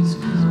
is good.